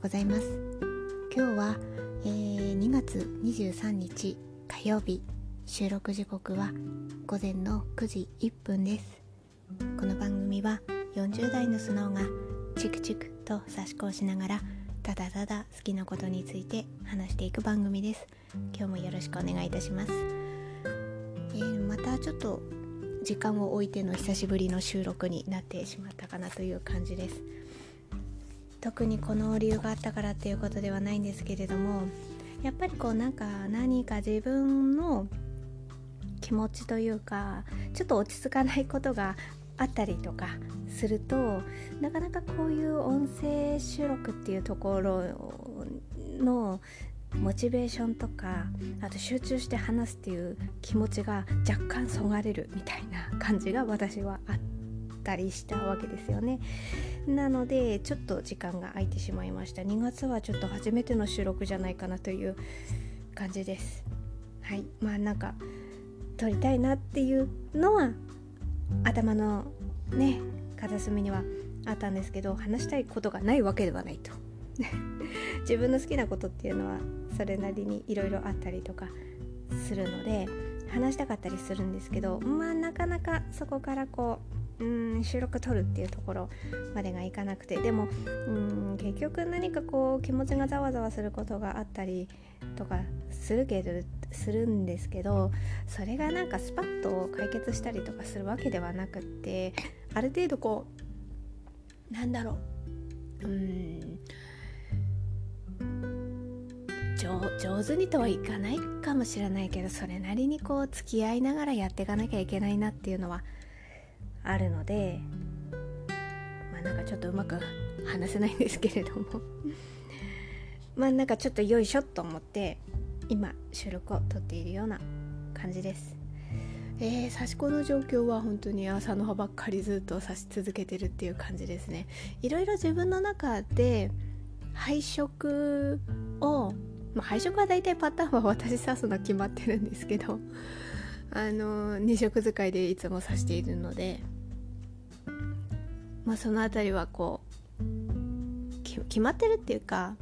うございます。今日は、えー、2月23日火曜日。収録時刻は午前の9時1分です。この番組は40代のスノーがチクチクと差し子しながらただただ好きなことについて話していく番組です。今日もよろしくお願いいたします、えー、またちょっと時間を置いての久しぶりの収録になってしまったかなという感じです。特にこの理由があったからっていうことではないんですけれどもやっぱりこうなんか何か自分の気持ちというかちょっと落ち着かないことがあったりとかするとなかなかこういう音声収録っていうところのモチベーションとかあと集中して話すっていう気持ちが若干そがれるみたいな感じが私はあったりしたわけですよね。なのでちょっと時間が空いてしまいました。2月はちょっと初めての収録じゃないかなという感じです。はい。まあなんか撮りたいなっていうのは頭のね片隅にはあったんですけど話したいことがないわけではないと。自分の好きなことっていうのはそれなりにいろいろあったりとかするので話したかったりするんですけどまあなかなかそこからこううん収録撮るっていうところまでがいかなくてでもうん結局何かこう気持ちがざわざわすることがあったりとかするけどするんですけどそれがなんかスパッと解決したりとかするわけではなくってある程度こうなんだろううん上手にとはいかないかもしれないけどそれなりにこう付き合いながらやっていかなきゃいけないなっていうのはあるのでまあなんかちょっとうまく話せないんですけれども。まあなんかちょっとよいしょと思って今収録を撮っているような感じです。えー、刺し子の状況は本当に朝の葉ばっかりずっと刺し続けてるっていう感じですね。いろいろ自分の中で配色をまあ、配色は大体パターンは私刺すの決まってるんですけどあの2色使いでいつも刺しているので、まあ、その辺りはこう決まってるっていうか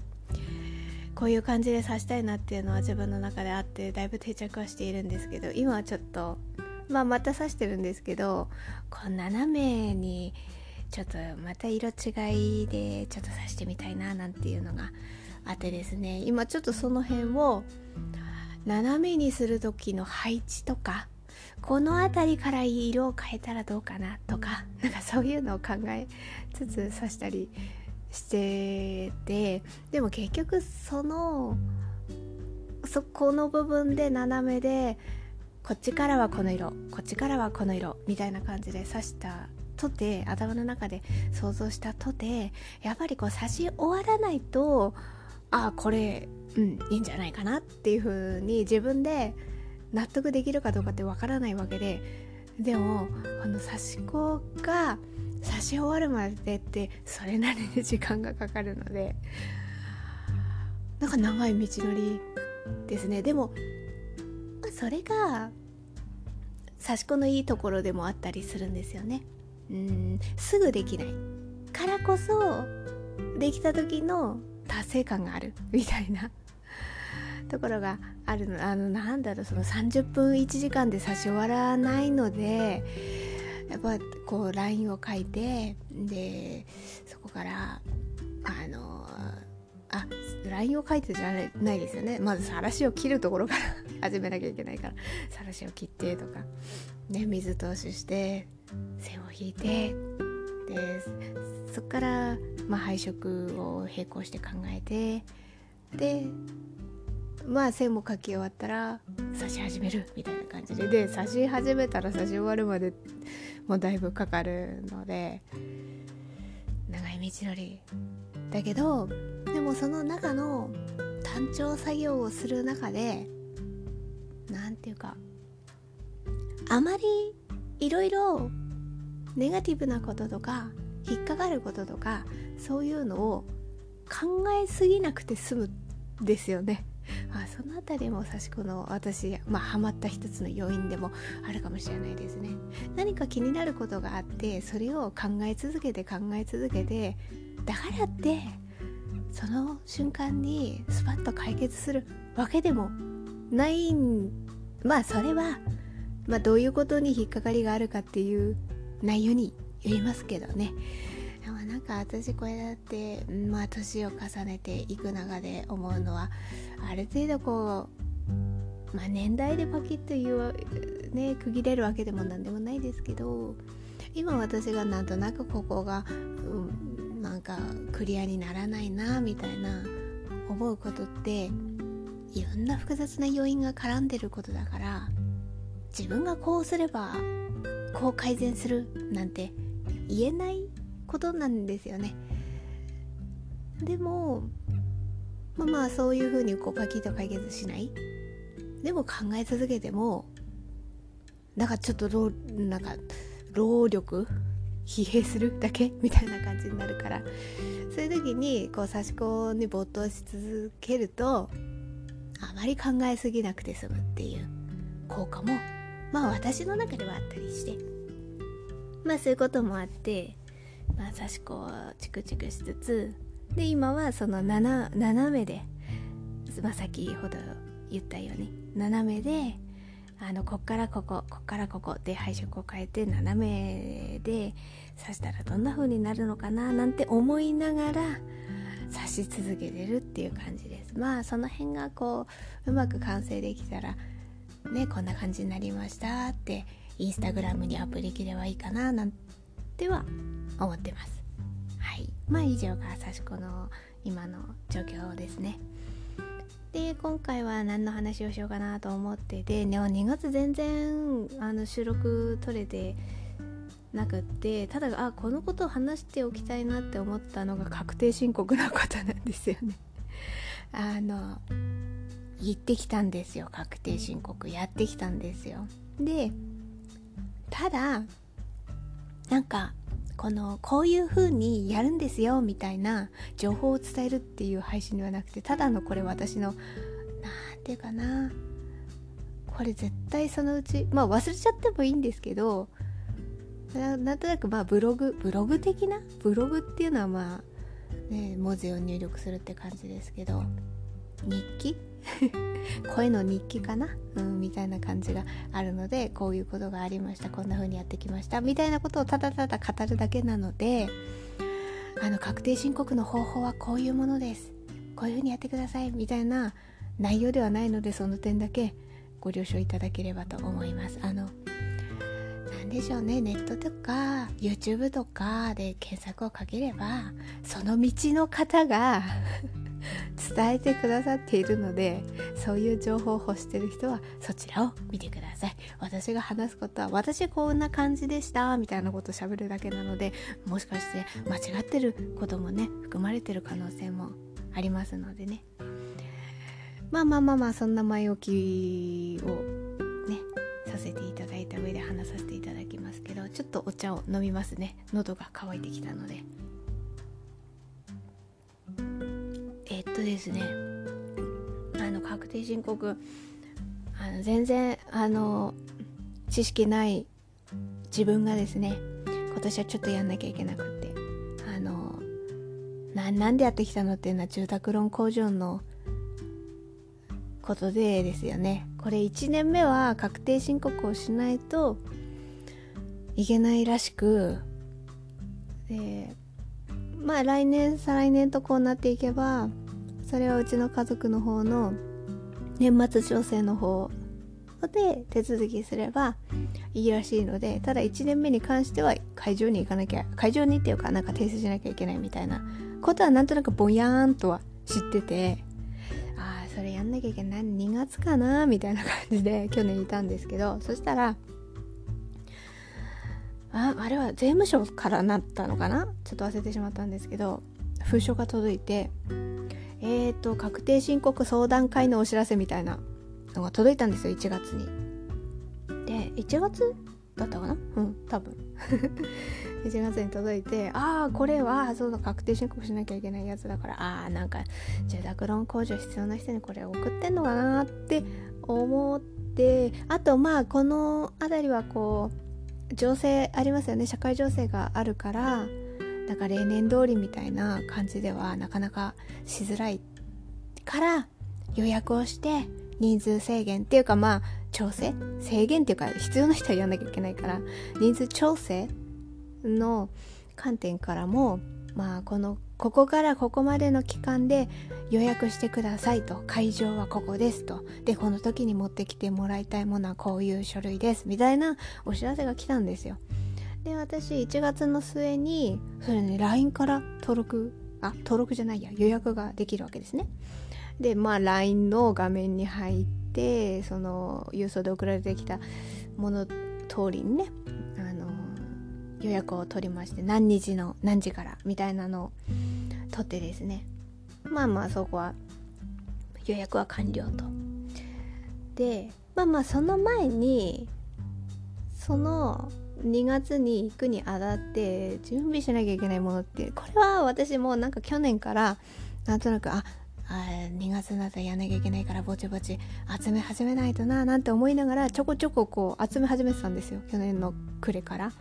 こういう感じで刺したいなっていうのは自分の中であってだいぶ定着はしているんですけど今はちょっと、まあ、また刺してるんですけどこう斜めにちょっとまた色違いでちょっと刺してみたいななんていうのがあってですね今ちょっとその辺を斜めにする時の配置とかこの辺りから色を変えたらどうかなとかなんかそういうのを考えつつ刺したりしててでも結局そのそこの部分で斜めでこっちからはこの色こっちからはこの色みたいな感じで刺したとて頭の中で想像したとてやっぱりこう刺し終わらないとあこれうんいいんじゃないかなっていう風に自分で納得できるかどうかってわからないわけででもこの刺し子が刺し終わるまでってそれなりに時間がかかるのでなんか長い道のりですね。でもそれが刺し子のいいところでもあったりするんですよね。うんすぐできない。からこそできた時の達成感があるみたいな。ところがあるのあのなんだろうその30分1時間で差し終わらないのでやっぱこう LINE を書いてでそこからあのあ LINE を書いてじゃないですよね。まずさらしを切るところから 始めなきゃいけないからさらしを切ってとか、ね、水通しして線を引いてでそこから、まあ、配色を並行して考えてでまあ線も書き終わったら刺し始めるみたいな感じでで刺し始めたら刺し終わるまでもうだいぶかかるので長い道のりだけどでもその中の単調作業をする中で何て言うかあまりいろいろネガティブなこととか引っかかることとかそういうのを考えすぎなくて済むですよね。あその辺りも刺し子の私、まあ、ハマった一つの要因でもあるかもしれないですね。何か気になることがあってそれを考え続けて考え続けてだからってその瞬間にスパッと解決するわけでもないまあそれは、まあ、どういうことに引っかかりがあるかっていう内容に言いますけどねなんか私これだってまあ年を重ねていく中で思うのはある程度こうまあ年代でパキッという、ね、区切れるわけでも何でもないですけど今私がなんとなくここが、うん、なんかクリアにならないなみたいな思うことっていろんな複雑な要因が絡んでることだから自分がこうすればこう改善するなんて言えないことなんですよね。でもまあまあそういうふうにこうパキッと解決しない。でも考え続けてもなんかちょっとなんか労力疲弊するだけ？みたいな感じになるから。そういう時にこう差し子に没頭し続けるとあまり考えすぎなくて済むっていう。効果もまあ私の中ではあったりして。まあそういうこともあってまあ差し子をチクチクしつつで今はその斜めで、まあ、先ほど言ったように斜めであのこっからこここっからここで配色を変えて斜めで刺したらどんな風になるのかななんて思いながら刺し続けてるっていう感じです。まあその辺がこううまく完成できたらねこんな感じになりましたってインスタグラムにアプできればいいかななんては思ってます。はい。まあ以上が刺し子の今の状況ですね。で今回は何の話をしようかなと思っててでも2月全然あの収録取れてなくってただあこのことを話しておきたいなって思ったのが確定申告のことなんですよね。あの言ってきたんですよ。確定申告やってきたんですよ。でただなんかこのこういう風にやるんですよみたいな情報を伝えるっていう配信ではなくてただのこれ私の何て言うかな。これ絶対そのうちまあ忘れちゃってもいいんですけどなんとなくまあブログブログ的な？ブログっていうのはまあね文字を入力するって感じですけど日記？声の日記かな、うん、みたいな感じがあるのでこういうことがありました。こんな風にやってきました。みたいなことをただただ語るだけなのであの確定申告の方法はこういうものです。こういう風にやってください。みたいな内容ではないのでその点だけご了承いただければと思います。あの何でしょうね。ネットとか YouTube とかで検索をかければその道の方が伝えてくださっているのでそういう情報を欲してる人はそちらを見てください。私が話すことは私こんな感じでしたみたいなことを喋るだけなのでもしかして間違ってることもね含まれてる可能性もありますのでね。まあまあまあまあそんな前置きをねさせていただいた上で話させていただきますけどちょっとお茶を飲みますね。喉が渇いてきたので。とですね。あの確定申告あの全然あの知識ない自分がですね今年はちょっとやんなきゃいけなくってあのななんでやってきたのっていうのは住宅ローン工場のことでですよね。これ1年目は確定申告をしないといけないらしくでまあ来年再来年とこうなっていけばそれはうちの家族の方の年末調整の方で手続きすればいいらしいのでただ1年目に関しては会場に行かなきゃ会場にっていうかなんか提出しなきゃいけないみたいな。ことはなんとなくぼやーんとは知っててああそれやんなきゃいけない。2月かなみたいな感じで去年いたんですけどそしたらああれは税務署からなったのかな？ちょっと忘れてしまったんですけど封書が届いてえっ、ー、と確定申告相談会のお知らせみたいなのが届いたんですよ1月に。で1月だったかな？うん多分。1月に届いてああこれはそうだ確定申告しなきゃいけないやつだからああなんか住宅ローン控除必要な人にこれ送ってんのかなって思ってあとまあこの辺りはこう情勢ありますよね。社会情勢があるからだか例年通りみたいな感じではなかなかしづらいから予約をして人数制限っていうかまあ調整制限っていうか必要な人はやんなきゃいけないから人数調整の観点からもまあこのここからここまでの期間で予約してくださいと会場はここですと。でこの時に持ってきてもらいたいものはこういう書類ですみたいなお知らせが来たんですよ。で私1月の末にそれね LINE から登録あ登録じゃないや予約ができるわけですね。でまあ LINE の画面に入ってその郵送で送られてきたもの通りにねあの予約を取りまして何日の何時からみたいなのを取ってですね。まあまあそこは予約は完了と。でまあまあその前にその2月に行くにあたって準備しなきゃいけないものってこれは私もなんか去年からなんとなくああ2月になったらやんなきゃいけないからぼちぼち集め始めないとななんて思いながらちょこちょここう集め始めてたんですよ。去年の暮れから。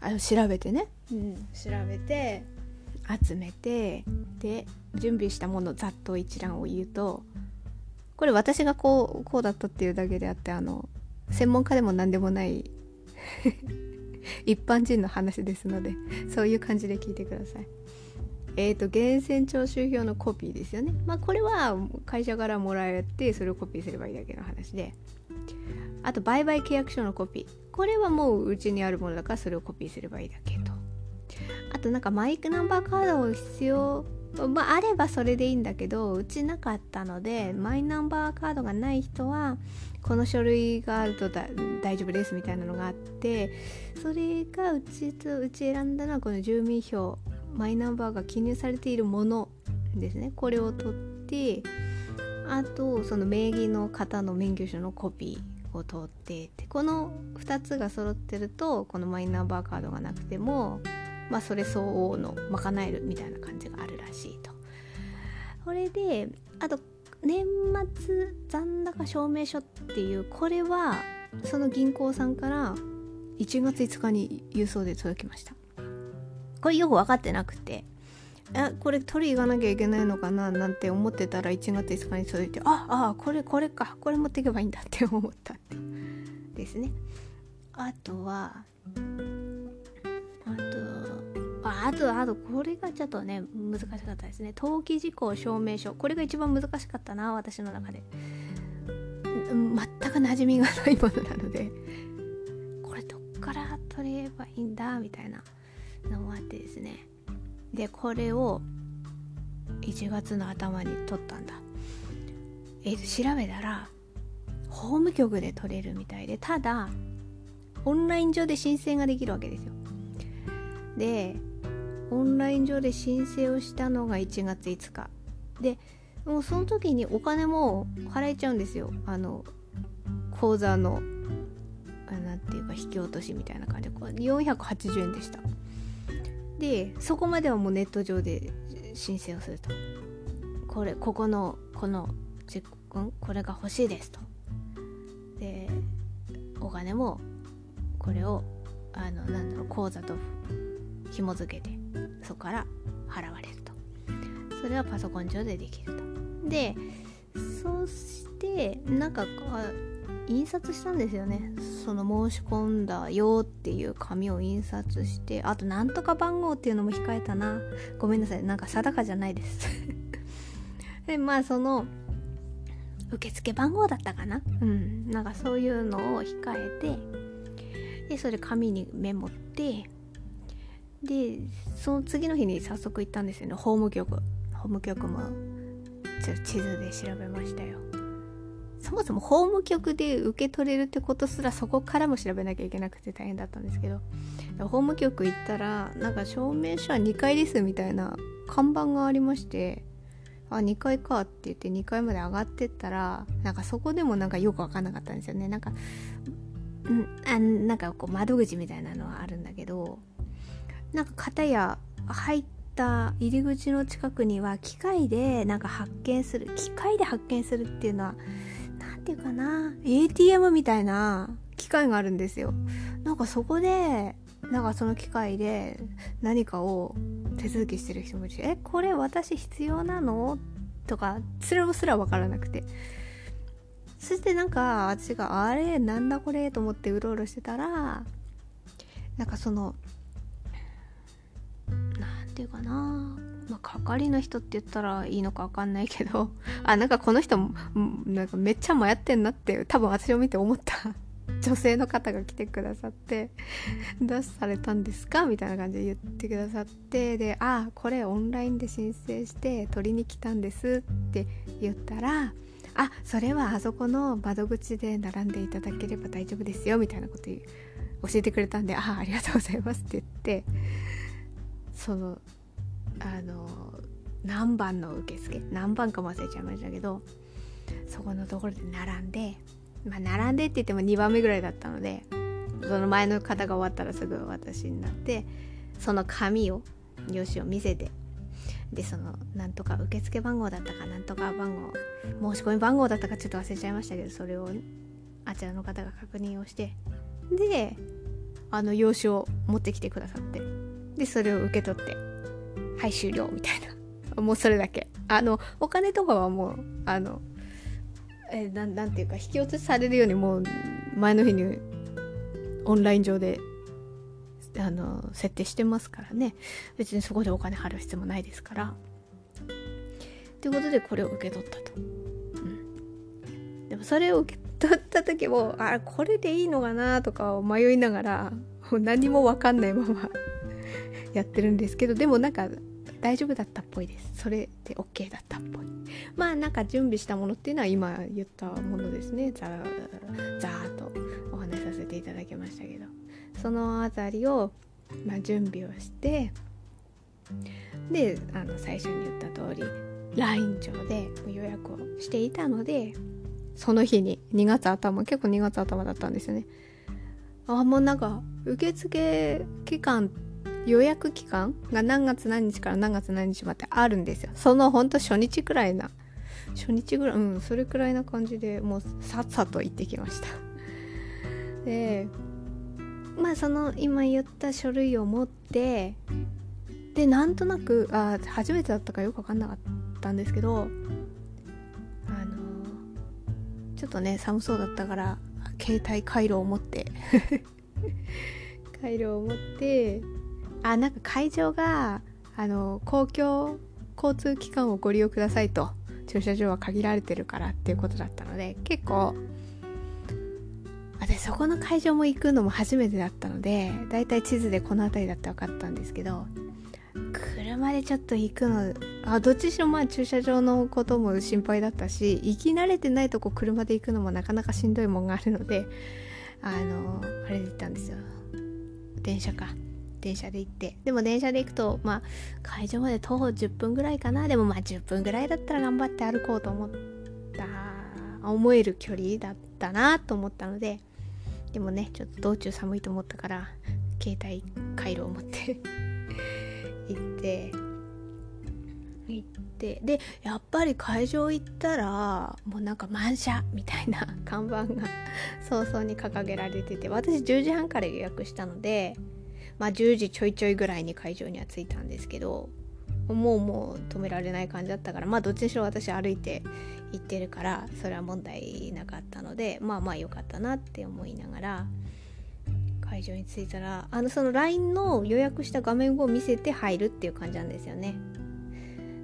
あの調べてね、うん、調べて集めてで準備したものざっと一覧を言うとこれ私がこうこうだったっていうだけであってあの専門家でも何でもない 一般人の話ですのでそういう感じで聞いてください。えーと、源泉徴収票のコピーですよね。まあこれは会社からもらえてそれをコピーすればいいだけの話で。あと売買契約書のコピー。これはもううちにあるものだからそれをコピーすればいいだけと。あとなんかマイクナンバーカードを必要まあ、あればそれでいいんだけどうちなかったのでマイナンバーカードがない人はこの書類があると大丈夫ですみたいなのがあってそれがうちとうち選んだのはこの住民票マイナンバーが記入されているものですね。これを取ってあとその名義の方の免許証のコピーを取ってでこの2つが揃ってるとこのマイナンバーカードがなくてもまあそれ相応の賄えるみたいな感じがあるらしいと。これであと年末残高証明書っていうこれはその銀行さんから1月5日に郵送で届きました。これよく分かってなくてあこれ取り行かなきゃいけないのかななんて思ってたら1月5日に届いてああこれこれかこれ持っていけばいいんだって思ったってですね。あとはあとあとこれがちょっとね難しかったですね。登記事項証明書。これが一番難しかったな私の中で。全く馴染みがないものなので。これどっから取ればいいんだみたいなのもあってですね。でこれを1月の頭に取ったんだ。えー、と調べたら法務局で取れるみたいでただオンライン上で申請ができるわけですよ。でオンライン上で申請をしたのが1月5日。でもうその時にお金も払えちゃうんですよ。あの口座の何ていうか引き落としみたいな感じで。480円でした。でそこまではもうネット上で申請をすると。これここのこのチェックこれが欲しいですと。でお金もこれをあのなんだろう口座と紐付けて。そこから払われると。それはパソコン上でできると。でそしてなんか印刷したんですよね。その申し込んだよっていう紙を印刷してあとなんとか番号っていうのも控えたな。ごめんなさい。なんか定かじゃないです。でまあその受付番号だったかな。うん。なんかそういうのを控えてでそれ紙にメモってでその次の日に早速行ったんですよね。法務局。法務局もちょっと地図で調べましたよ。そもそも法務局で受け取れるってことすらそこからも調べなきゃいけなくて大変だったんですけど。法務局行ったらなんか証明書は2階ですみたいな看板がありましてあ2階かって言って2階まで上がってったらなんかそこでもなんかよく分かんなかったんですよね。なんかんあなんかこう窓口みたいなのはあるんだけどなんか片や入った入り口の近くには機械でなんか発見する機械で発見するっていうのは何ていうかな ATM みたいな機械があるんですよなんかそこでなんかその機会で何かを手続きしてる人もいるし「えこれ私必要なの?」とかそれもすら分からなくてそしてなんか私が「あれなんだこれ?」と思ってうろうろしてたらなんかそのていうかな。まあ、係の人って言ったらいいのか分かんないけど。あなんかこの人もなんかめっちゃ迷ってんなって多分私を見て思った。女性の方が来てくださって「どうされたんですか?」みたいな感じで言ってくださって。で「あこれオンラインで申請して取りに来たんです」って言ったら「あそれはあそこの窓口で並んでいただければ大丈夫ですよ」みたいなこと教えてくれたんで「あありがとうございます」って言ってそのあの何番の受付？何番か忘れちゃいましたけどそこのところで並んでまあ並んでって言っても2番目ぐらいだったのでその前の方が終わったらすぐ私になってその紙を用紙を見せてでそのなんとか受付番号だったかなんとか番号申し込み番号だったかちょっと忘れちゃいましたけどそれをあちらの方が確認をしてであの用紙を持ってきてくださって。でそれを受け取ってはい終了みたいな。もうそれだけ。あのお金とかはもうあのえななんていうか引き落としされるようにもう前の日にオンライン上であの設定してますからね。別にそこでお金払う必要もないですから。ということでこれを受け取ったと、うん、でもそれを受け取った時もあこれでいいのかなとか迷いながら何も分かんないままやってるんですけどでもなんか大丈夫だったっぽいです。それで OK だったっぽい。まあなんか準備したものっていうのは今言ったものですね。ざざーっとお話しさせていただきましたけど。そのあたりを、まあ、準備をしてであの最初に言った通り LINE 上で予約をしていたのでその日に2月頭結構2月頭だったんですよね。あもうなんか受付期間予約期間が何月何日から何月何日まであるんですよ。そのほんと初日くらいな初日ぐらいうんそれくらいな感じでもうさっさと行ってきました。でまあその今言った書類を持ってでなんとなくあ初めてだったかよく分かんなかったんですけどあのちょっとね寒そうだったから携帯回路を持って 回路を持ってあなんか会場があの公共交通機関をご利用くださいと駐車場は限られてるからっていうことだったので結構私そこの会場も行くのも初めてだったのでだいたい地図でこの辺りだって分かったんですけど車でちょっと行くのあどっちにしろまあ駐車場のことも心配だったし行き慣れてないとこ車で行くのもなかなかしんどいもんがあるのであのあれで行ったんですよ。電車か。電車で行って。でも電車で行くとまあ会場まで徒歩10分ぐらいかな。でもまあ10分ぐらいだったら頑張って歩こうと思った思える距離だったなと思ったので。でもねちょっと道中寒いと思ったから携帯回路を持って 行って行って。でやっぱり会場行ったらもうなんか満車みたいな看板が早々に掲げられてて私10時半から予約したのでまあ、10時ちょいちょいぐらいに会場には着いたんですけどもうもう止められない感じだったからまあどっちにしろ私歩いて行ってるからそれは問題なかったのでまあまあ良かったなって思いながら会場に着いたらあのその LINE の予約した画面を見せて入るっていう感じなんですよね。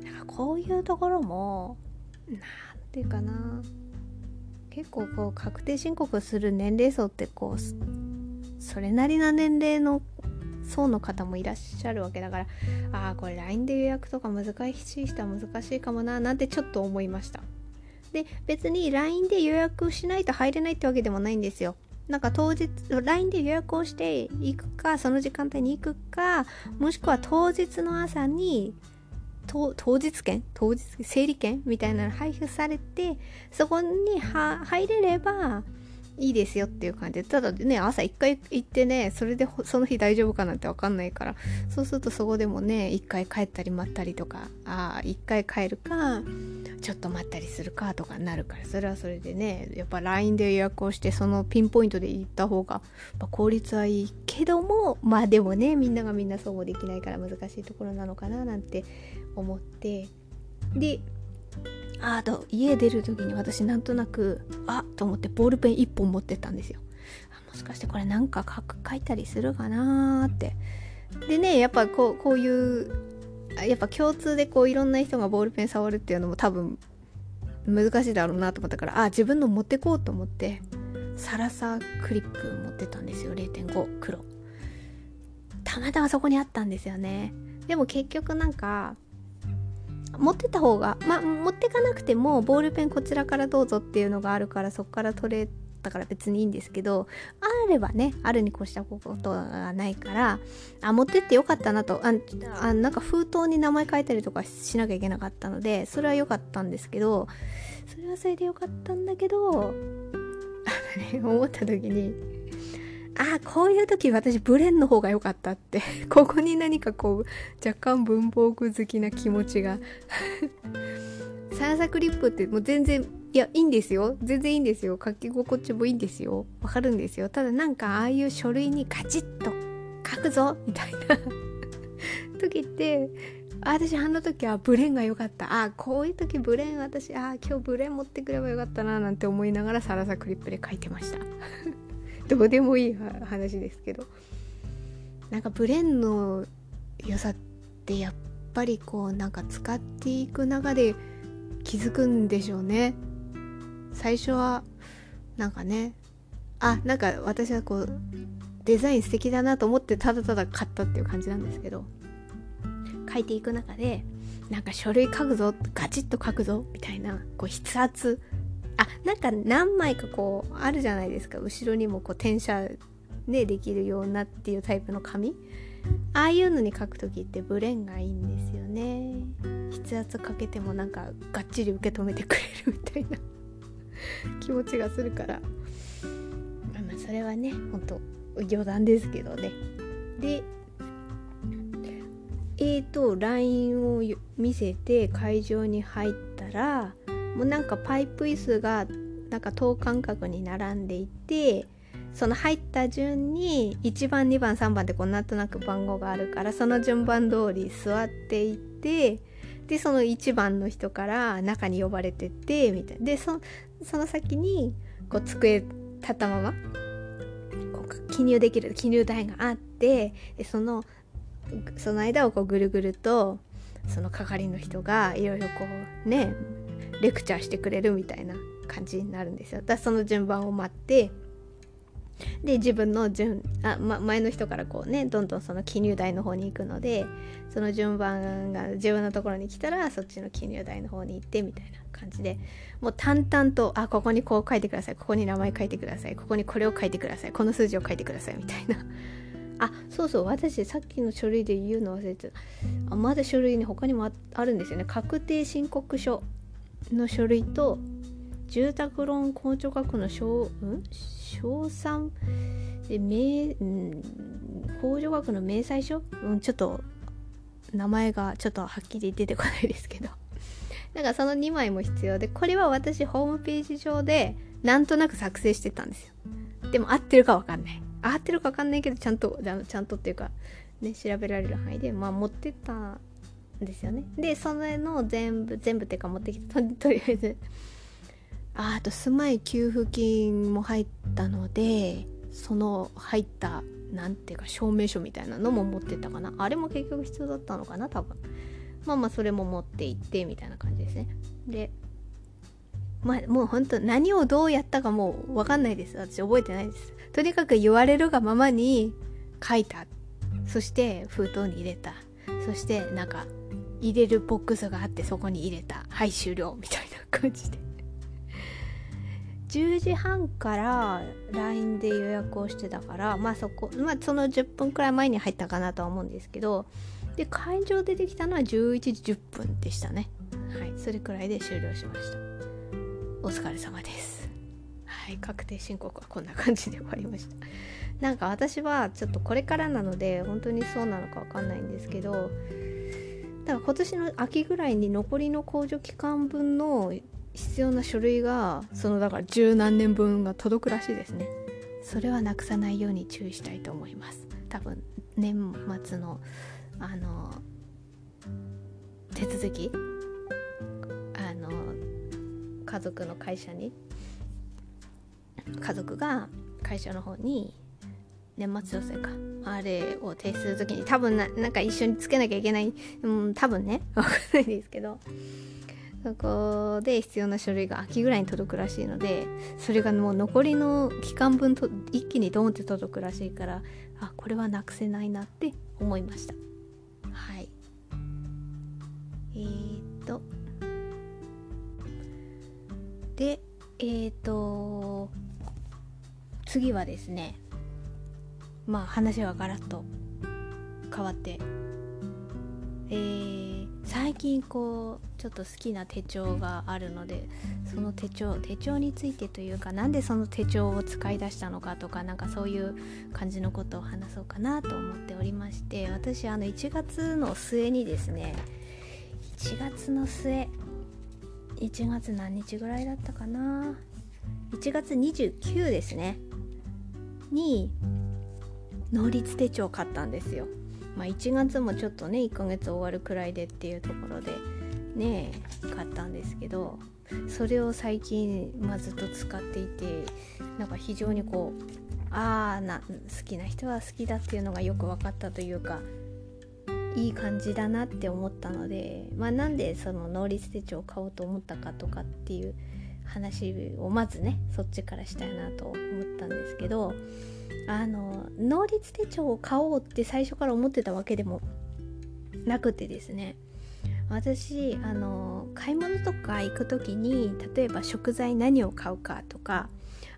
だかこういうところも何て言うかな。結構こう確定申告する年齢層ってこうそれなりな年齢の層の方もいらっしゃるわけだからああこれ LINE で予約とか難しい人は難しいかもななんてちょっと思いました。で別に LINE で予約しないと入れないってわけでもないんですよ。なんか当日 LINE で予約をして行くかその時間帯に行くかもしくは当日の朝に当日券？当日整理券？みたいなの配布されてそこに入れればいいですよっていう感じでただね朝一回行ってねそれでその日大丈夫かなんて分かんないからそうするとそこでもね一回帰ったり待ったりとかああ一回帰るかちょっと待ったりするかとかなるからそれはそれでねやっぱ LINE で予約をしてそのピンポイントで行った方が、まあ、効率はいいけどもまあでもねみんながみんなそうできないから難しいところなのかななんて思ってでああと家出る時に私なんとなくあっと思ってボールペン1本持ってったんですよ。もしかしてこれなんか書いたりするかなーって。でねやっぱこうこういうやっぱ共通でこういろんな人がボールペン触るっていうのも多分難しいだろうなと思ったからあ自分の持ってこうと思ってサラサクリップ持ってたんですよ。0.5黒。たまたまそこにあったんですよね。でも結局なんか持ってた方がまあ持ってかなくてもボールペンこちらからどうぞっていうのがあるからそこから取れたから別にいいんですけどあればねあるに越したことがないからあ持ってってよかったなと。ああなんか封筒に名前書いたりとかしなきゃいけなかったのでそれは良かったんですけどそれはそれで良かったんだけど 思った時にああこういう時私ブレンの方が良かったって。ここに何かこう若干文房具好きな気持ちが。サラサクリップってもう全然いやいいんですよ。全然いいんですよ。書き心地もいいんですよ。わかるんですよ。ただなんかああいう書類にカチッと書くぞ。みたいな。時って私あの時はブレンが良かった。あこういう時ブレン私あ今日ブレン持ってくればよかったななんて思いながらサラサクリップで書いてました。どうでもいい話ですけど。なんかブレンの良さってやっぱりこうなんか使っていく中で気づくんでしょうね。最初はなんかねあなんか私はこうデザイン素敵だなと思ってただただ買ったっていう感じなんですけど。書いていく中でなんか書類書くぞガチッと書くぞみたいなこう筆圧あなんか何枚かこうあるじゃないですか。後ろにもこう転写でできるようなっていうタイプの紙。ああいうのに書く時ってブレンがいいんですよね。筆圧かけてもなんかがっちり受け止めてくれるみたいな。気持ちがするから。まあそれはねほんと余談ですけどね。でえーと LINE を見せて会場に入ったらもうなんかパイプ椅子がなんか等間隔に並んでいてその入った順に1番2番3番ってこうなんとなく番号があるからその順番通り座っていってでその1番の人から中に呼ばれてってみたいな。でその先にこう机立ったままこう記入できる記入台があってでそのその間をこうぐるぐるとその係の人がいろいろこうねレクチャーしてくれるみたいな感じになるんですよ。だその順番を待ってで自分の順あ、ま、前の人からこうねどんどんその記入台の方に行くのでその順番が自分のところに来たらそっちの記入台の方に行ってみたいな感じでもう淡々とあここにこう書いてくださいここに名前書いてくださいここにこれを書いてくださいこの数字を書いてくださいみたいな。あそうそう私さっきの書類で言うの忘れてた。あまだ書類に他にもあるんですよね。確定申告書。の書類と住宅ローン控除額の賞、ん？賞賛？で名、うん、控除額の明細書、うん、ちょっと名前がちょっとはっきり出てこないですけど。なんかその2枚も必要でこれは私ホームページ上でなんとなく作成してたんですよ。でも合ってるかわかんない。合ってるかわかんないけどちゃんとちゃんとっていうかね調べられる範囲でまあ持ってったですよね。でそれの全部全部っていうか持ってきて とりあえず。ああと住まい給付金も入ったのでその入ったなんていうか証明書みたいなのも持ってったかな。あれも結局必要だったのかな多分。まあまあそれも持って行ってみたいな感じですね。でまあもう本当何をどうやったかもう分かんないです。私覚えてないです。とにかく言われるがままに書いた。そして封筒に入れた。そしてなんか入れるボックスがあってそこに入れたはい終了みたいな感じで。10時半から LINE で予約をしてたからまあそこまあその10分くらい前に入ったかなとは思うんですけどで会場出てきたのは11時10分でしたね。はい。それくらいで終了しました。お疲れ様です。ははい。確定申告はこんな感じで終わりました。なんか私はちょっとこれからなので本当にそうなのかわかんないんですけどだから今年の秋ぐらいに残りの控除期間分の必要な書類がそのだから十何年分が届くらしいですね。それはなくさないように注意したいと思います。多分年末のあの手続きあの家族の会社に家族が会社の方に年末調整かあれを提出する時に多分ななんか一緒につけなきゃいけない、うん、多分ね わかんないですけどそこで必要な書類が秋ぐらいに届くらしいのでそれがもう残りの期間分と一気にドンって届くらしいからあこれはなくせないなって思いました。はい。えー、っと。でえー、っと次はですねまあ話はガラッと変わってえー、最近こうちょっと好きな手帳があるのでその手帳手帳についてというかなんでその手帳を使い出したのかとかなんかそういう感じのことを話そうかなと思っておりまして私あの1月の末にですね1月の末1月何日ぐらいだったかな？1月29ですね。に能率手帳買ったんですよ。まあ1月もちょっとね1ヶ月終わるくらいでっていうところでね買ったんですけどそれを最近、まあ、ずっと使っていてなんか非常にこうああ好きな人は好きだっていうのがよく分かったというかいい感じだなって思ったので、まあ、なんでその能率手帳を買おうと思ったかとかっていう話をまずねそっちからしたいなと思ったんですけどあの能率手帳を買おうって最初から思ってたわけでもなくてですね。私あの買い物とか行く時に例えば食材何を買うかとか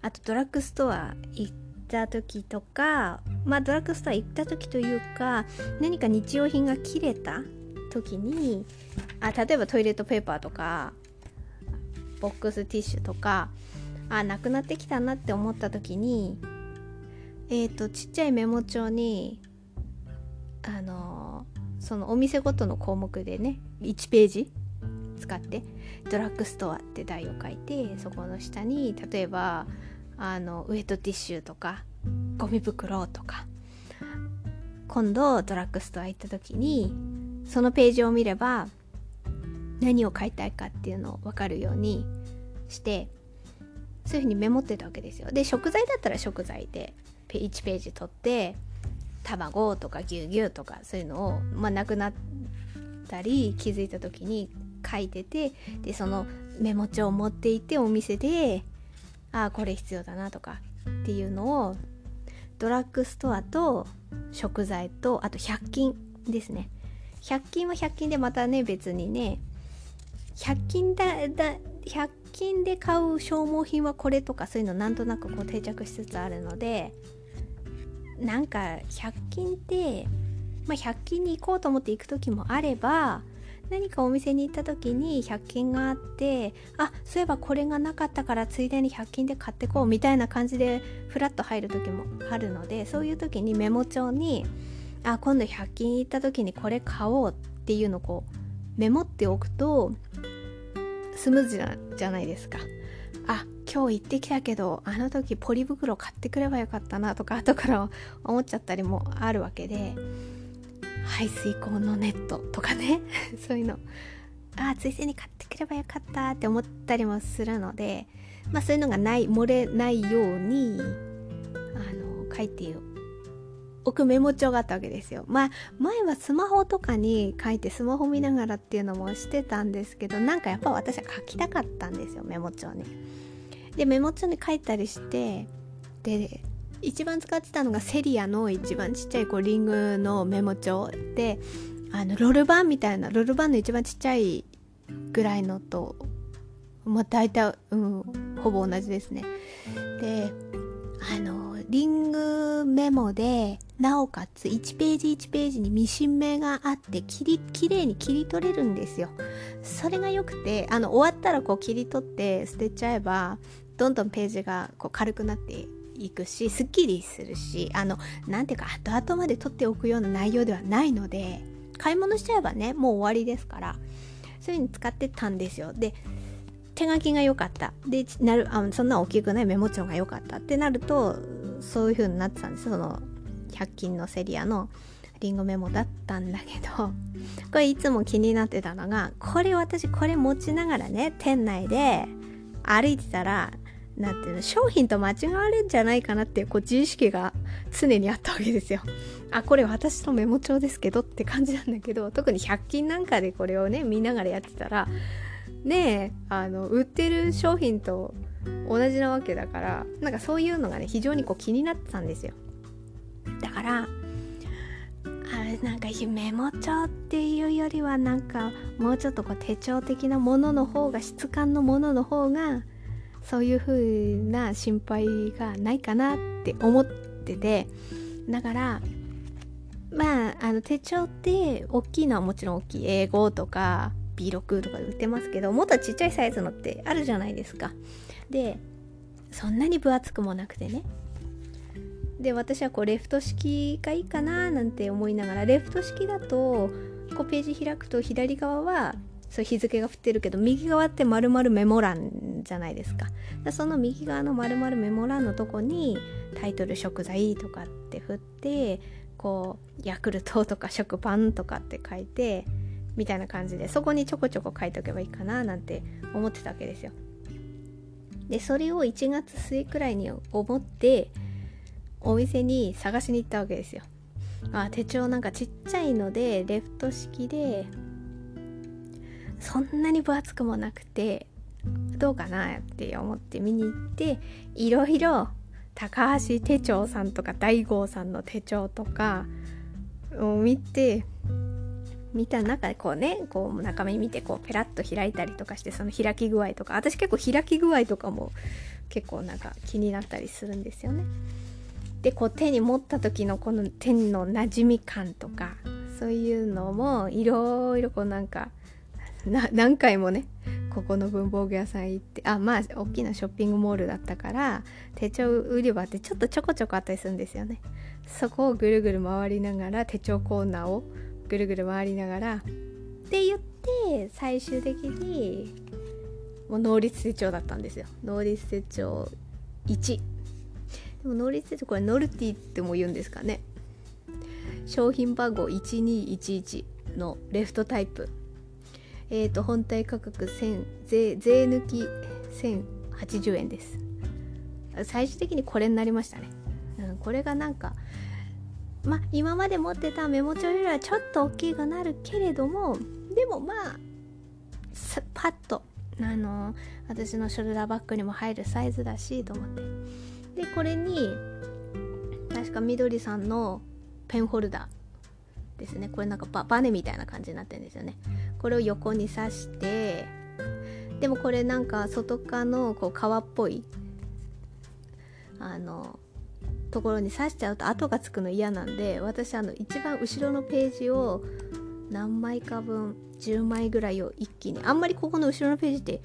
あとドラッグストア行った時とかまあドラッグストア行った時というか何か日用品が切れた時にあ例えばトイレットペーパーとかボックスティッシュとかあなくなってきたなって思った時にえっ、ー、とちっちゃいメモ帳にあのそのお店ごとの項目でね1ページ使ってドラッグストアって題を書いてそこの下に例えばあのウエットティッシュとかゴミ袋とか今度ドラッグストア行った時にそのページを見れば何を買いたいかっていうのを分かるようにしてそういうふうにメモってたわけですよ。で食材だったら食材で1ページ取って卵とか牛乳とかそういうのを、まあ、なくなったり気づいた時に書いててでそのメモ帳を持っていてお店でああこれ必要だなとかっていうのをドラッグストアと食材とあと100均ですね。100均は100均でまたね別にね100均だだ100均で買う消耗品はこれとかそういうのなんとなくこう定着しつつあるのでなんか100均って、まあ、100均に行こうと思って行く時もあれば何かお店に行った時に100均があってあそういえばこれがなかったからついでに100均で買ってこうみたいな感じでフラッと入る時もあるのでそういう時にメモ帳にあ今度100均行った時にこれ買おうっていうのをこうメモっておくとスムーズじゃないですか。あ今日行ってきたけどあの時ポリ袋買ってくればよかったなとか 後から思っちゃったりもあるわけで排水口のネットとかね そういうの。あついでに買ってくればよかったって思ったりもするのでまあそういうのがない漏れないようにあの書いて置くメモ帳があったわけですよ。まあ前はスマホとかに書いてスマホ見ながらっていうのもしてたんですけどなんかやっぱ私は書きたかったんですよメモ帳に。でメモ帳に書いたりしてで一番使ってたのがセリアの一番ちっちゃいこうリングのメモ帳であのロールバンみたいなロールバンの一番ちっちゃいぐらいのとまあ大体、うん、ほぼ同じですね。であのリングメモでなおかつ1ページ1ページにミシン目があってきりきれいに切り取れるんですよ。それがよくてあの終わったらこう切り取って捨てちゃえばどんどんページがこう軽くなっていくしすっきりするしあのなんていうか後々まで取っておくような内容ではないので買い物しちゃえばねもう終わりですからそういうの使ってたんですよで手書きが良かったでなるあのそんな大きくないメモ帳が良かったってなるとそういう風になってたんですその100均のセリアのリンゴメモだったんだけど これいつも気になってたのがこれ私これ持ちながらね店内で歩いてたらなんていうの商品と間違われるんじゃないかなっていうこう自意識が常にあったわけですよ。あこれ私のメモ帳ですけどって感じなんだけど特に100均なんかでこれをね見ながらやってたらねえあの売ってる商品と同じなわけだからなんかそういうのがね非常にこう気になってたんですよ。だからあれなんかメモ帳っていうよりはなんかもうちょっとこう手帳的なものの方が質感のものの方がそういう風な心配がないかなって思っててだからまああの手帳って大きいのはもちろん大きい英語とか B6 とかで売ってますけどもっとちっちゃいサイズのってあるじゃないですかでそんなに分厚くもなくてね。で私はこうレフト式がいいかななんて思いながらレフト式だとこうページ開くと左側はそう日付が振ってるけど右側って丸々メモ欄じゃないですか。その右側の丸々メモ欄のとこにタイトル食材とかって振ってこうヤクルトとか食パンとかって書いてみたいな感じでそこにちょこちょこ書いておけばいいかななんて思ってたわけですよ。でそれを1月末くらいに思ってお店に探しに行ったわけですよ。あ手帳なんかちっちゃいのでレフト式でそんなに分厚くもなくてどうかなって思って見に行っていろいろ高橋手帳さんとか大郷さんの手帳とかを見て見た中でこうねこう中身見てこうペラッと開いたりとかしてその開き具合とか私結構開き具合とかも結構なんか気になったりするんですよね。でこう手に持った時のこの手の馴染み感とかそういうのもいろいろこうなんか何回もねここの文房具屋さん行ってあまあ大きなショッピングモールだったから手帳売り場ってちょっとちょこちょこあったりするんですよねそこをぐるぐる回りながら手帳コーナーをぐるぐる回りながらって言って最終的にもう能率手帳だったんですよ。能率手帳1でも能率手帳これ NOLTY っても言うんですかね。商品番号1211のレフトタイプ。えーと、本体価格1000税税抜き1080円です。最終的にこれになりましたね、うん、これがなんかまあ今まで持ってたメモ帳よりはちょっと大きくなるけれどもでもまあパッとあの私のショルダーバッグにも入るサイズだしと思って。でこれに確かみどりさんのペンホルダーですね。これなんかババネみたいな感じになってるんですよね。これを横に刺してでもこれなんか外側のこう皮っぽいあのところに刺しちゃうと跡がつくの嫌なんで私あの一番後ろのページを何枚か分10枚ぐらいを一気にあんまりここの後ろのページって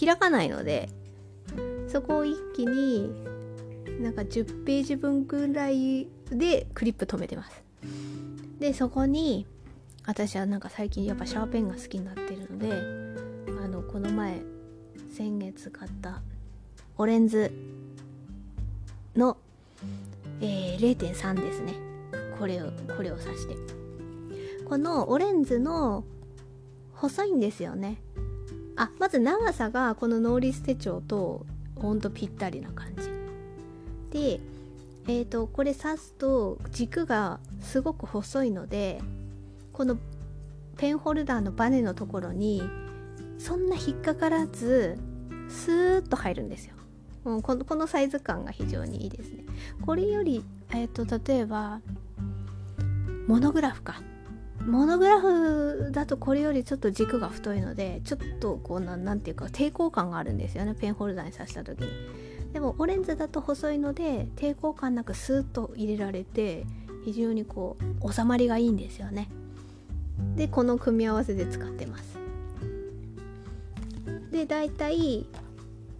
開かないのでそこを一気になんか10ページ分ぐらいでクリップ止めてます。でそこに私はなんか最近やっぱシャーペンが好きになってるのであのこの前先月買ったオレンズの、えー、0.3ですね。これをこれを刺して。このオレンズの細いんですよね。あまず長さがこのノーリス手帳とほんとぴったりな感じ。でえーとこれ刺すと軸がすごく細いのでこのペンホルダーのバネのところにそんな引っかからずスーッと入るんですよ。うん、このこのサイズ感が非常にいいですね。これより、えーと、例えばモノグラフか。モノグラフだとこれよりちょっと軸が太いのでちょっとこうなんていうか抵抗感があるんですよねペンホルダーに刺した時に。でもオレンジだと細いので抵抗感なくスーッと入れられて非常にこう収まりがいいんですよね。でこの組み合わせで使ってますでだいたい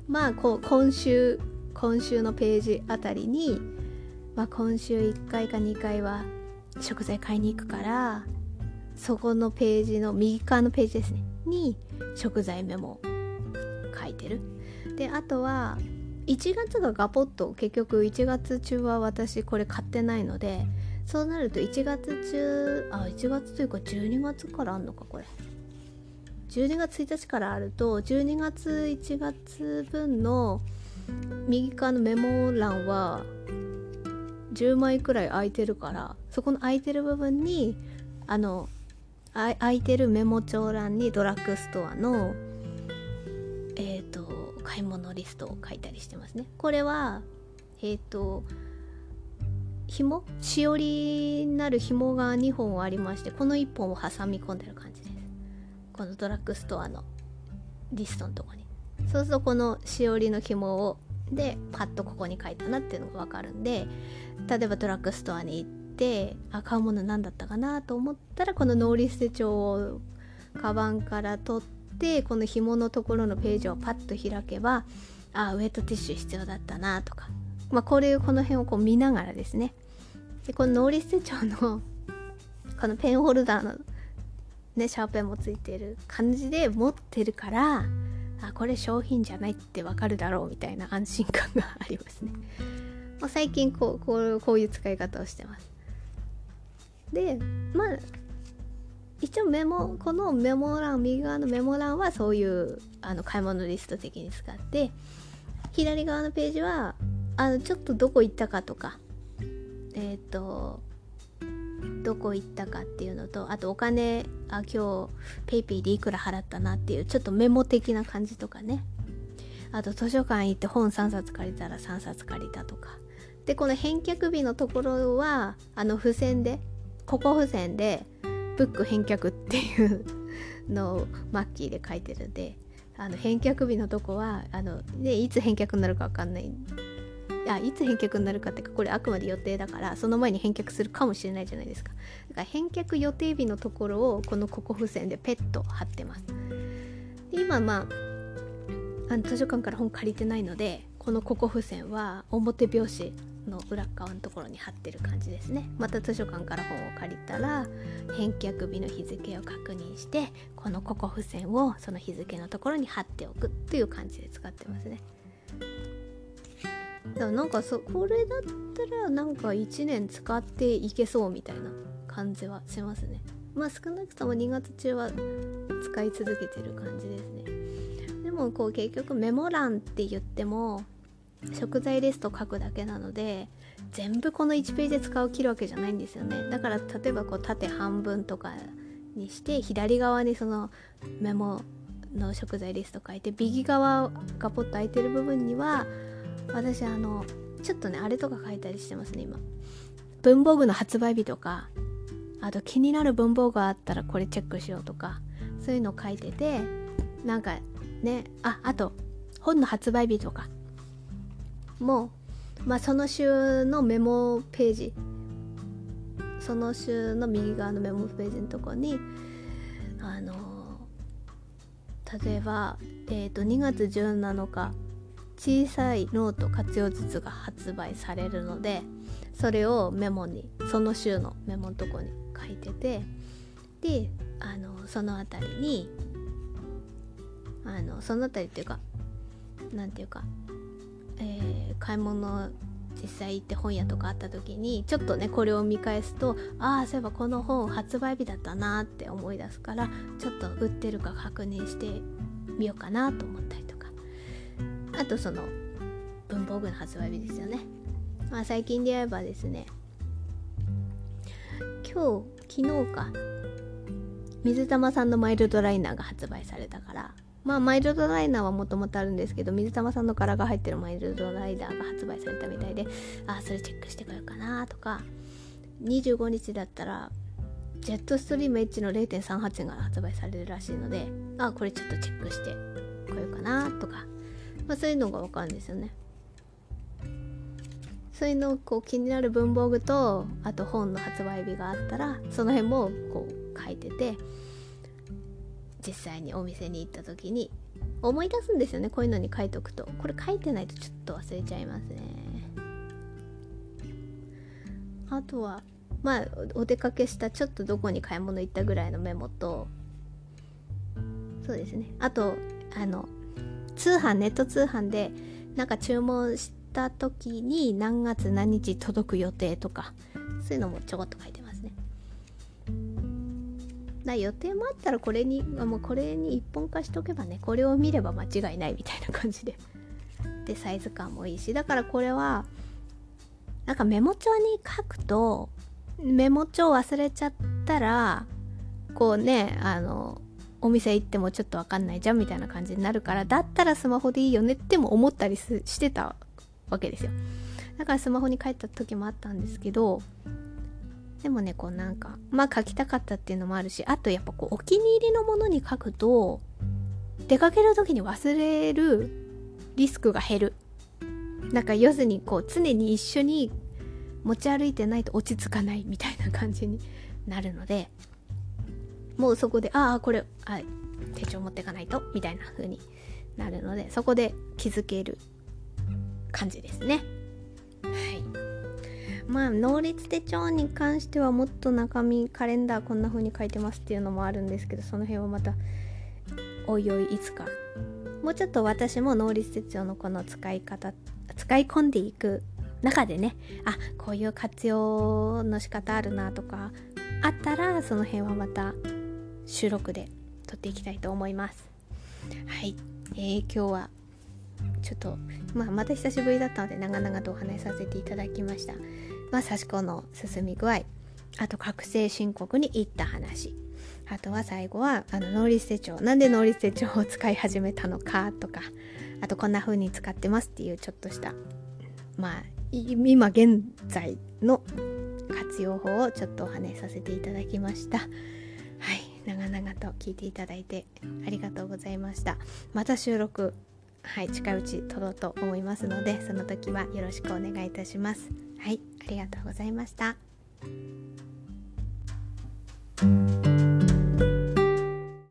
まあこ今週今週のページあたりに、まあ、今週1回か2回は食材買いに行くからそこのページの右側のページですね。に食材メモ書いてる。であとは1月がガポッと結局1月中は私これ買ってないのでそうなると1月中あ1月というか12月からあんのかこれ。12月1日からあると12月1月分の右側のメモ欄は10枚くらい空いてるからそこの空いてる部分にあのあ空いてるメモ帳欄にドラッグストアのえっ、ー、と買い物リストを書いたりしてますね。これはえっ、ー、と紐？しおりになる紐が2本ありましてこの1本を挟み込んでる感じです。このドラッグストアのリストのとこに。そうするとこのしおりの紐をでパッとここに書いたなっていうのが分かるんで例えばドラッグストアに行ってあ買うもの何だったかなと思ったらこのノーリス手帳をカバンから取ってこの紐のところのページをパッと開けばあウェットティッシュ必要だったなとか、まあ、これこの辺をこう見ながらですね。でこのノーリス手帳のこのペンホルダーのねシャーペンもついてる感じで持ってるからあこれ商品じゃないってわかるだろうみたいな安心感がありますね、まあ、最近こうこうこういう使い方をしてます。でまあ一応メモこのメモ欄右側のメモ欄はそういうあの買い物リスト的に使って左側のページはあのちょっとどこ行ったかとかえっ、ー、とどこ行ったかっていうのとあとお金あ今日 PayPay でいくら払ったなっていうちょっとメモ的な感じとかね。あと図書館行って本3冊借りたら3冊借りたとか。でこの返却日のところはあの付箋でここ付箋でブック返却っていうのをマッキーで書いてるんであの返却日のとこはあの、ね、いつ返却になるか分かんないいやいつ返却になるかってかこれあくまで予定だからその前に返却するかもしれないじゃないですか。だから返却予定日のところをこのここ付箋でペット貼ってます。で今まああの図書館から本借りてないのでこのここ付箋は表表紙の裏側のところに貼ってる感じですね。また図書館から本を借りたら返却日の日付を確認してこのここ付箋をその日付のところに貼っておくっていう感じで使ってますね。だからなんかそこれだったらなんか1年使っていけそうみたいな感じはしますね。まあ少なくとも2月中は使い続けてる感じですね。でもこう結局メモ欄って言っても食材リスト書くだけなので全部この1ページで使う切るわけじゃないんですよね。だから例えばこう縦半分とかにして左側にそのメモの食材リスト書いて右側がポッと空いてる部分には私あのちょっとねあれとか書いたりしてますね今。文房具の発売日とかあと気になる文房具があったらこれチェックしようとかそういうのを書いててなんかねああと本の発売日とかも、まあ、その週のメモページその週の右側のメモページのとこにあの例えば、えーと、2月17日小さいノート活用術が発売されるのでそれをメモにその週のメモのとこに書いててであのその辺りにあのその辺りっていうか何て言うかえー、買い物実際行って本屋とかあった時にちょっとねこれを見返すとああそういえばこの本発売日だったなって思い出すからちょっと売ってるか確認してみようかなと思ったりあとその文房具の発売日ですよね。まあ最近で言えばですね今日昨日か水玉さんのマイルドライナーが発売されたからまあマイルドライナーはもともとあるんですけど水玉さんの柄が入ってるマイルドライナーが発売されたみたいであそれチェックしてこようかなとか25日だったらジェットストリーム H の0.38が発売されるらしいのであこれちょっとチェックしてこようかなとか、まあ、そういうのがわかるんですよね。そういうのこう気になる文房具とあと本の発売日があったらその辺もこう書いてて実際にお店に行った時に思い出すんですよねこういうのに書いとくと。これ書いてないとちょっと忘れちゃいますね。あとはまあお出かけしたちょっとどこに買い物行ったぐらいのメモとそうですね。あとあの通販ネット通販でなんか注文した時に何月何日届く予定とかそういうのもちょこっと書いてますね。だ予定もあったらこれにもうこれに一本化しとけばねこれを見れば間違いないみたいな感じで。でサイズ感もいいしだからこれはなんかメモ帳に書くとメモ帳忘れちゃったらこうねあのお店行ってもちょっと分かんない。じゃんみたいな感じになるからだったらスマホでいいよねっても思ったりしてたわけですよ。だからスマホに書いた時もあったんですけどでもねこうなんかまあ書きたかったっていうのもあるしあとやっぱこうお気に入りのものに書くと出かける時に忘れるリスクが減る。なんか要するにこう常に一緒に持ち歩いてないと落ち着かないみたいな感じになるのでもうそこでああこれあ手帳持ってかないとみたいな風になるのでそこで気づける感じですね。はい。まあ能率手帳に関してはもっと中身カレンダーこんな風に書いてますっていうのもあるんですけどその辺はまたおいおいいつか。もうちょっと私も能率手帳のこの使い方使い込んでいく中でねあこういう活用の仕方あるなとかあったらその辺はまた収録で撮っていきたいと思います。はい、えー、今日はちょっと、まあ、また久しぶりだったので長々とお話しさせていただきました。まあ刺し子の進み具合。あと確定申告に行った話。あとは最後はあの能率手帳なんで能率手帳を使い始めたのかとか。あとこんな風に使ってますっていうちょっとしたまあ今現在の活用法をちょっとお話しさせていただきました。はい。長々と聞いていただいてありがとうございました。また収録はい近いうち撮ろうと思いますのでその時はよろしくお願いいたします。はいありがとうございました。